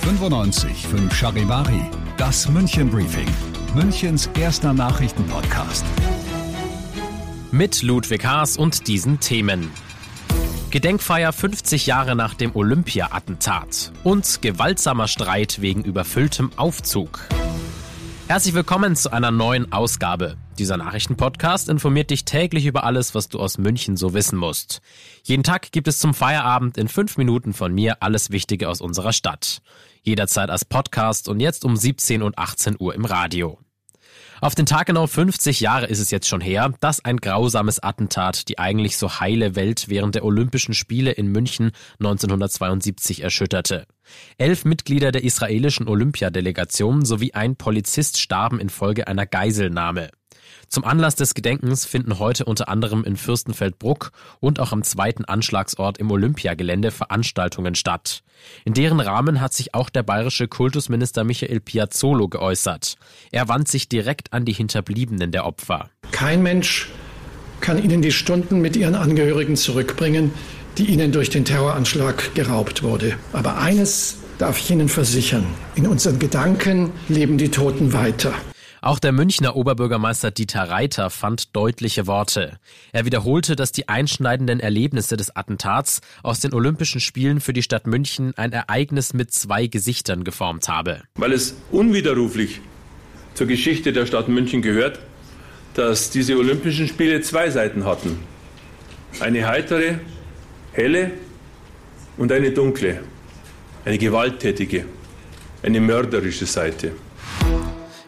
95 5 Charivari, das München Briefing, Münchens erster Nachrichtenpodcast. Mit Ludwig Haas und diesen Themen. Gedenkfeier 50 Jahre nach dem Olympia-Attentat und gewaltsamer Streit wegen überfülltem Aufzug. Herzlich willkommen zu einer neuen Ausgabe. Dieser Nachrichtenpodcast informiert dich täglich über alles, was du aus München so wissen musst. Jeden Tag gibt es zum Feierabend in fünf Minuten von mir alles Wichtige aus unserer Stadt. Jederzeit als Podcast und jetzt um 17 und 18 Uhr im Radio. Auf den Tag genau 50 Jahre ist es jetzt schon her, dass ein grausames Attentat die eigentlich so heile Welt während der Olympischen Spiele in München 1972 erschütterte. Elf Mitglieder der israelischen Olympiadelegation sowie ein Polizist starben infolge einer Geiselnahme. Zum Anlass des Gedenkens finden heute unter anderem in Fürstenfeldbruck und auch am zweiten Anschlagsort im Olympiagelände Veranstaltungen statt. In deren Rahmen hat sich auch der bayerische Kultusminister Michael Piazzolo geäußert. Er wandte sich direkt an die Hinterbliebenen der Opfer. Kein Mensch kann Ihnen die Stunden mit Ihren Angehörigen zurückbringen, die Ihnen durch den Terroranschlag geraubt wurde. Aber eines darf ich Ihnen versichern, in unseren Gedanken leben die Toten weiter. Auch der Münchner Oberbürgermeister Dieter Reiter fand deutliche Worte. Er wiederholte, dass die einschneidenden Erlebnisse des Attentats aus den Olympischen Spielen für die Stadt München ein Ereignis mit zwei Gesichtern geformt habe. Weil es unwiderruflich zur Geschichte der Stadt München gehört, dass diese Olympischen Spiele zwei Seiten hatten. Eine heitere, helle und eine dunkle, eine gewalttätige, eine mörderische Seite.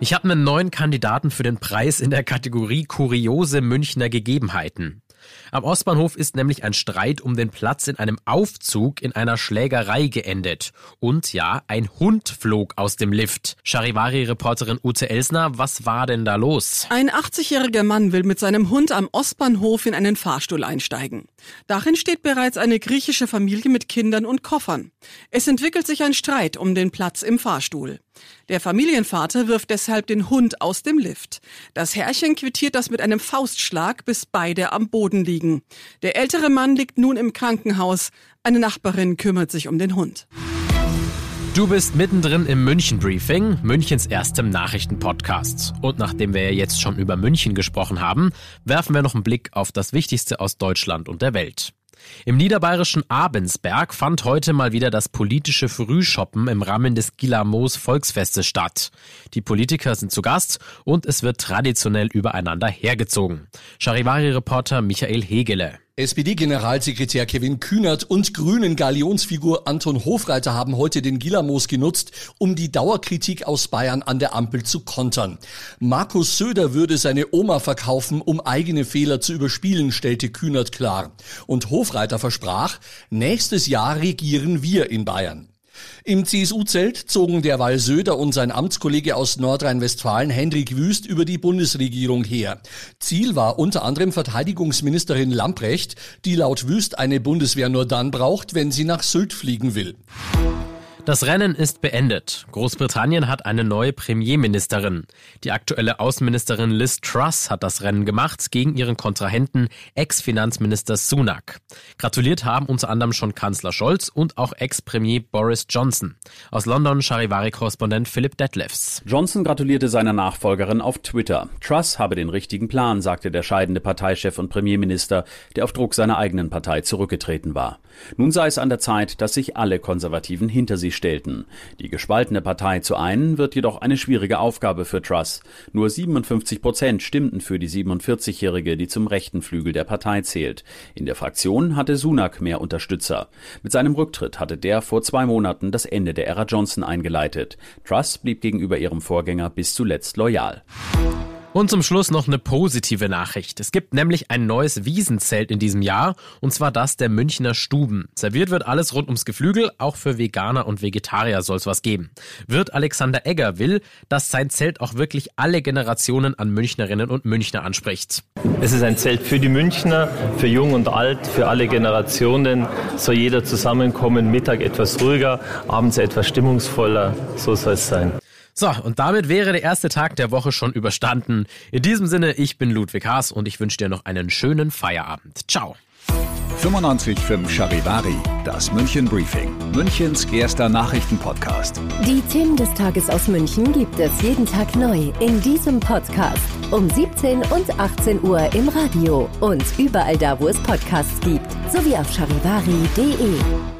Ich habe einen neuen Kandidaten für den Preis in der Kategorie Kuriose Münchner Gegebenheiten. Am Ostbahnhof ist nämlich ein Streit um den Platz in einem Aufzug in einer Schlägerei geendet. Und ja, ein Hund flog aus dem Lift. Charivari-Reporterin Ute Elsner, was war denn da los? Ein 80-jähriger Mann will mit seinem Hund am Ostbahnhof in einen Fahrstuhl einsteigen. Darin steht bereits eine griechische Familie mit Kindern und Koffern. Es entwickelt sich ein Streit um den Platz im Fahrstuhl. Der Familienvater wirft deshalb den Hund aus dem Lift. Das Herrchen quittiert das mit einem Faustschlag, bis beide am Boden liegen. Der ältere Mann liegt nun im Krankenhaus. Eine Nachbarin kümmert sich um den Hund. Du bist mittendrin im München Briefing, Münchens erstem Nachrichtenpodcast. Und nachdem wir jetzt schon über München gesprochen haben, werfen wir noch einen Blick auf das Wichtigste aus Deutschland und der Welt. Im niederbayerischen Abensberg fand heute mal wieder das politische Frühshoppen im Rahmen des Gilamos Volksfestes statt. Die Politiker sind zu Gast und es wird traditionell übereinander hergezogen. Charivari-Reporter Michael Hegele. SPD-Generalsekretär Kevin Kühnert und grünen Galionsfigur Anton Hofreiter haben heute den Gilamos genutzt, um die Dauerkritik aus Bayern an der Ampel zu kontern. Markus Söder würde seine Oma verkaufen, um eigene Fehler zu überspielen, stellte Kühnert klar. Und Hofreiter versprach, nächstes Jahr regieren wir in Bayern. Im CSU-Zelt zogen derweil Söder und sein Amtskollege aus Nordrhein-Westfalen Hendrik Wüst über die Bundesregierung her. Ziel war unter anderem Verteidigungsministerin Lamprecht, die laut Wüst eine Bundeswehr nur dann braucht, wenn sie nach Sylt fliegen will. Das Rennen ist beendet. Großbritannien hat eine neue Premierministerin. Die aktuelle Außenministerin Liz Truss hat das Rennen gemacht gegen ihren Kontrahenten Ex-Finanzminister Sunak. Gratuliert haben unter anderem schon Kanzler Scholz und auch Ex-Premier Boris Johnson. Aus London Charivari-Korrespondent Philipp Detlefs. Johnson gratulierte seiner Nachfolgerin auf Twitter. Truss habe den richtigen Plan, sagte der scheidende Parteichef und Premierminister, der auf Druck seiner eigenen Partei zurückgetreten war. Nun sei es an der Zeit, dass sich alle Konservativen hinter sie stellten. Die gespaltene Partei zu einen wird jedoch eine schwierige Aufgabe für Truss. Nur 57 Prozent stimmten für die 47-Jährige, die zum rechten Flügel der Partei zählt. In der Fraktion hatte Sunak mehr Unterstützer. Mit seinem Rücktritt hatte der vor zwei Monaten das Ende der Ära Johnson eingeleitet. Truss blieb gegenüber ihrem Vorgänger bis zuletzt loyal. Und zum Schluss noch eine positive Nachricht. Es gibt nämlich ein neues Wiesenzelt in diesem Jahr, und zwar das der Münchner Stuben. Serviert wird alles rund ums Geflügel, auch für Veganer und Vegetarier soll es was geben. Wirt Alexander Egger will, dass sein Zelt auch wirklich alle Generationen an Münchnerinnen und Münchner anspricht. Es ist ein Zelt für die Münchner, für jung und alt, für alle Generationen. Soll jeder zusammenkommen, Mittag etwas ruhiger, abends etwas stimmungsvoller. So soll es sein. So, und damit wäre der erste Tag der Woche schon überstanden. In diesem Sinne, ich bin Ludwig Haas und ich wünsche dir noch einen schönen Feierabend. Ciao. 95.5 Charivari, das München Briefing, Münchens erster Nachrichtenpodcast. Die Themen des Tages aus München gibt es jeden Tag neu in diesem Podcast. Um 17 und 18 Uhr im Radio und überall da, wo es Podcasts gibt, sowie auf charivari.de.